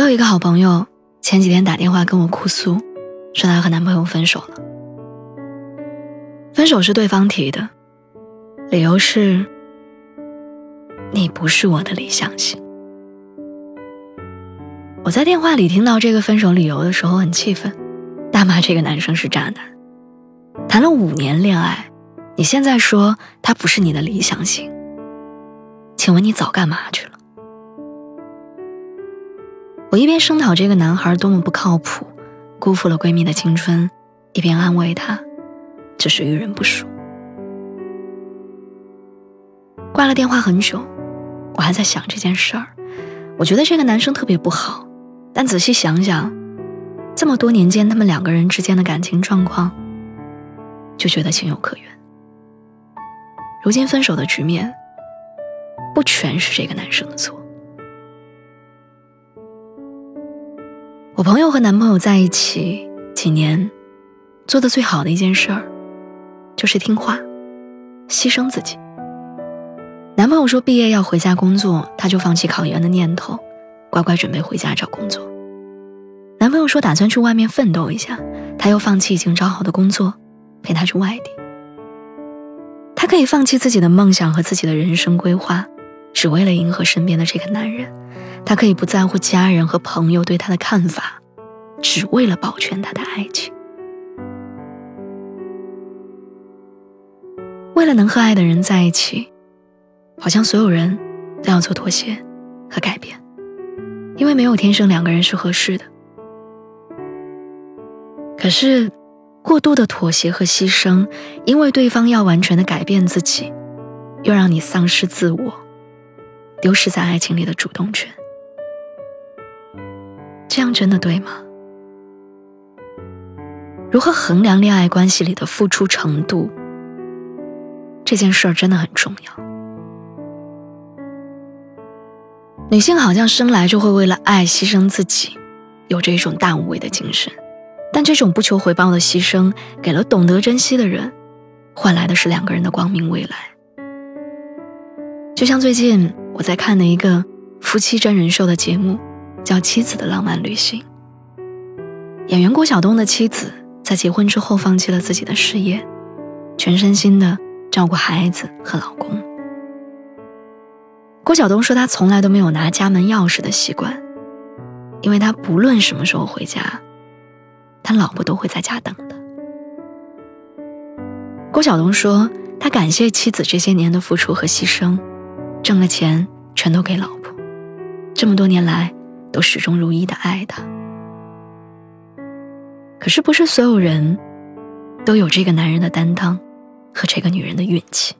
我有一个好朋友，前几天打电话跟我哭诉，说她和男朋友分手了。分手是对方提的，理由是你不是我的理想型。我在电话里听到这个分手理由的时候很气愤，大骂这个男生是渣男。谈了五年恋爱，你现在说他不是你的理想型，请问你早干嘛去了？我一边声讨这个男孩多么不靠谱，辜负了闺蜜的青春，一边安慰他，只是遇人不淑。挂了电话很久，我还在想这件事儿。我觉得这个男生特别不好，但仔细想想，这么多年间他们两个人之间的感情状况，就觉得情有可原。如今分手的局面，不全是这个男生的错。我朋友和男朋友在一起几年，做的最好的一件事儿，就是听话，牺牲自己。男朋友说毕业要回家工作，他就放弃考研的念头，乖乖准备回家找工作。男朋友说打算去外面奋斗一下，他又放弃已经找好的工作，陪他去外地。他可以放弃自己的梦想和自己的人生规划，只为了迎合身边的这个男人。他可以不在乎家人和朋友对他的看法，只为了保全他的爱情。为了能和爱的人在一起，好像所有人都要做妥协和改变，因为没有天生两个人是合适的。可是，过度的妥协和牺牲，因为对方要完全的改变自己，又让你丧失自我，丢失在爱情里的主动权。这样真的对吗？如何衡量恋爱关系里的付出程度？这件事儿真的很重要。女性好像生来就会为了爱牺牲自己，有着一种大无畏的精神。但这种不求回报的牺牲，给了懂得珍惜的人，换来的是两个人的光明未来。就像最近我在看的一个夫妻真人秀的节目。叫妻子的浪漫旅行。演员郭晓东的妻子在结婚之后放弃了自己的事业，全身心的照顾孩子和老公。郭晓东说他从来都没有拿家门钥匙的习惯，因为他不论什么时候回家，他老婆都会在家等的。郭晓东说他感谢妻子这些年的付出和牺牲，挣了钱全都给老婆，这么多年来。都始终如一的爱他，可是不是所有人都有这个男人的担当和这个女人的运气。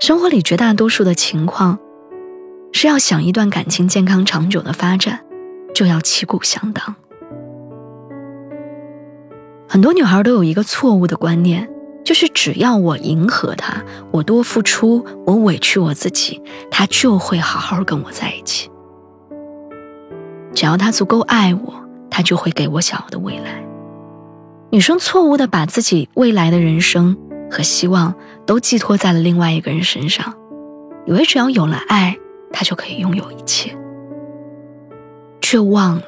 生活里绝大多数的情况，是要想一段感情健康长久的发展，就要旗鼓相当。很多女孩都有一个错误的观念，就是只要我迎合他，我多付出，我委屈我自己，他就会好好跟我在一起。只要他足够爱我，他就会给我想要的未来。女生错误的把自己未来的人生和希望都寄托在了另外一个人身上，以为只要有了爱，他就可以拥有一切，却忘了，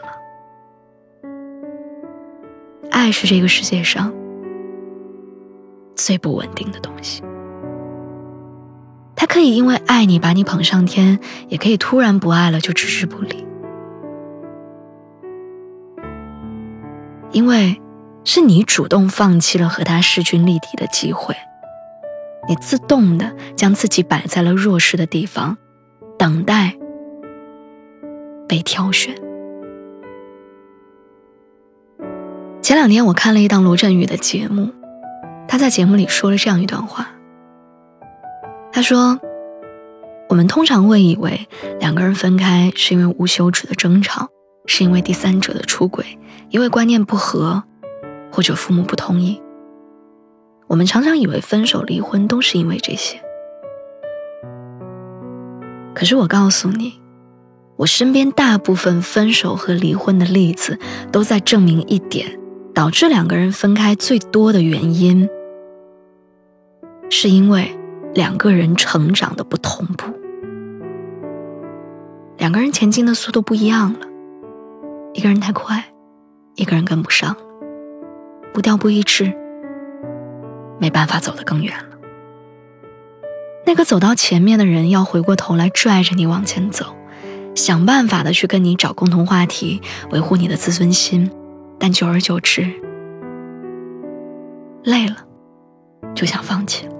爱是这个世界上最不稳定的东西。他可以因为爱你把你捧上天，也可以突然不爱了就置之不理。因为是你主动放弃了和他势均力敌的机会，你自动的将自己摆在了弱势的地方，等待被挑选。前两天我看了一档罗振宇的节目，他在节目里说了这样一段话。他说：“我们通常会以为两个人分开是因为无休止的争吵，是因为第三者的出轨，因为观念不合，或者父母不同意。我们常常以为分手、离婚都是因为这些。可是我告诉你，我身边大部分分手和离婚的例子，都在证明一点：导致两个人分开最多的原因，是因为两个人成长的不同步。两个人前进的速度不一样了，一个人太快，一个人跟不上，步调不一致，没办法走得更远了。那个走到前面的人要回过头来拽着你往前走，想办法的去跟你找共同话题，维护你的自尊心，但久而久之，累了，就想放弃了。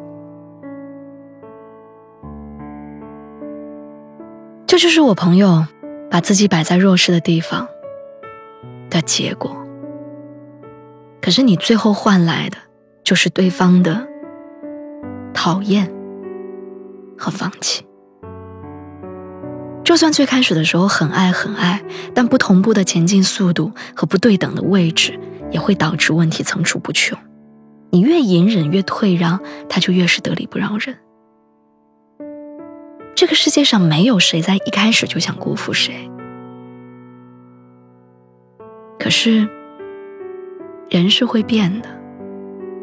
这就是我朋友把自己摆在弱势的地方的结果。可是你最后换来的，就是对方的讨厌和放弃。就算最开始的时候很爱很爱，但不同步的前进速度和不对等的位置，也会导致问题层出不穷。你越隐忍越退让，他就越是得理不饶人。这个世界上没有谁在一开始就想辜负谁，可是人是会变的，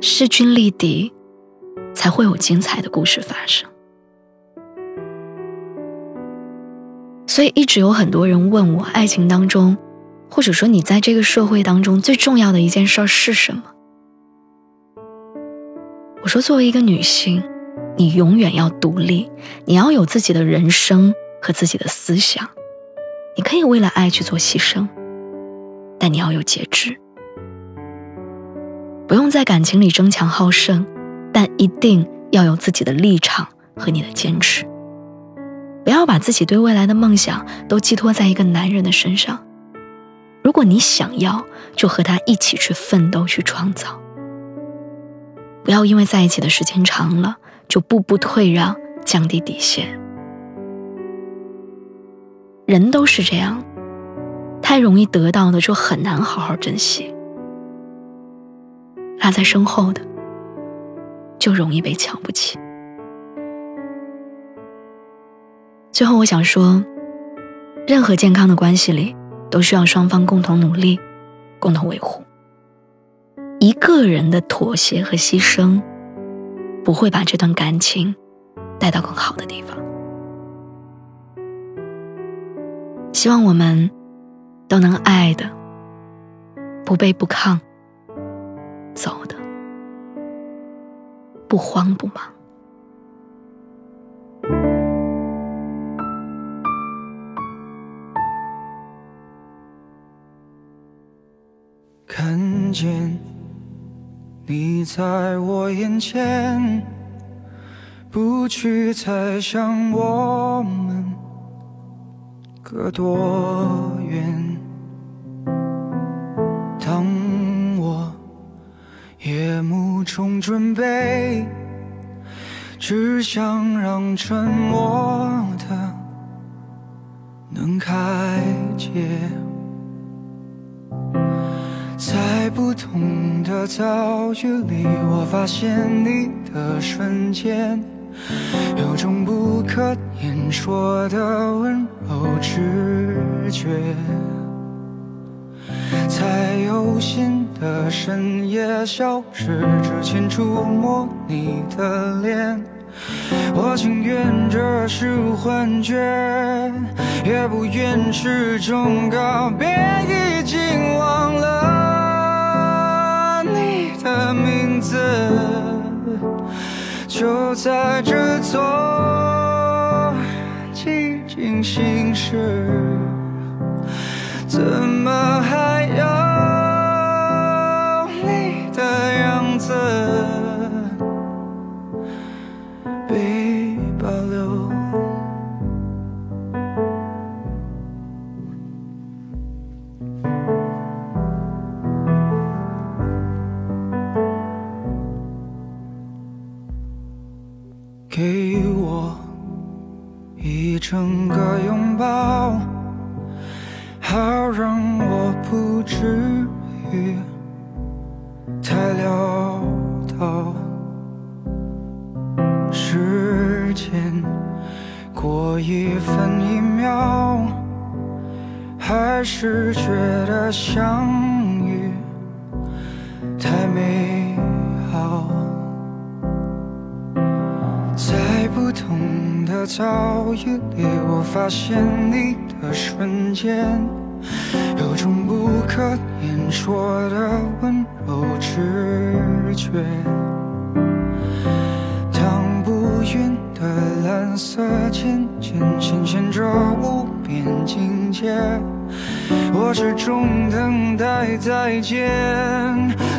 势均力敌，才会有精彩的故事发生。所以一直有很多人问我，爱情当中，或者说你在这个社会当中最重要的一件事是什么？我说，作为一个女性。你永远要独立，你要有自己的人生和自己的思想。你可以为了爱去做牺牲，但你要有节制。不用在感情里争强好胜，但一定要有自己的立场和你的坚持。不要把自己对未来的梦想都寄托在一个男人的身上。如果你想要，就和他一起去奋斗，去创造。不要因为在一起的时间长了。就步步退让，降低底线。人都是这样，太容易得到的就很难好好珍惜，落在身后的就容易被瞧不起。最后，我想说，任何健康的关系里，都需要双方共同努力，共同维护。一个人的妥协和牺牲。不会把这段感情带到更好的地方。希望我们都能爱的不卑不亢，走的不慌不忙。看见。你在我眼前，不去猜想我们隔多远。种准备，只想让沉默的能开解。在不同的遭遇里，我发现你的瞬间，有种不可言说的温柔直觉。在有心的深夜消失之前触摸你的脸，我情愿这是幻觉，也不愿是种告别已经忘了你。的名字就在这座寂静心事，怎么还要不至于太潦倒。时间过一分一秒，还是觉得相遇太美好。在不同的遭遇里，我发现你的瞬间，有种不可言说的温柔直觉。当不云的蓝色渐渐显现着无边境界，我始终等待再见，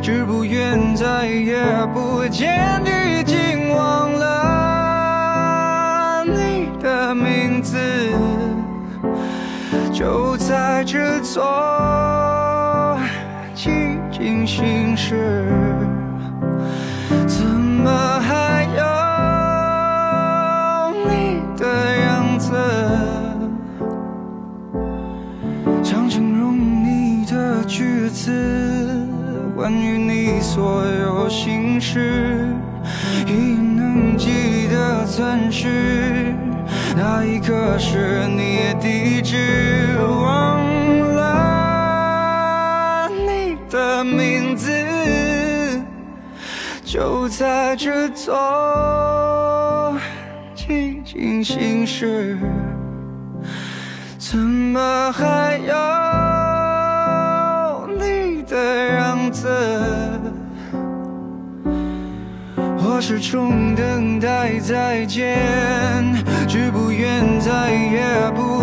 只不愿再也不见，已经忘了就在这座寂静心事，怎么还有你的样子？想形容你的句子，关于你所有心事，已能记得钻石，那一刻是你的地址，忘了你的名字，就在这座寂静心事。怎么还有你的样子？始终等待再见，只不愿再也不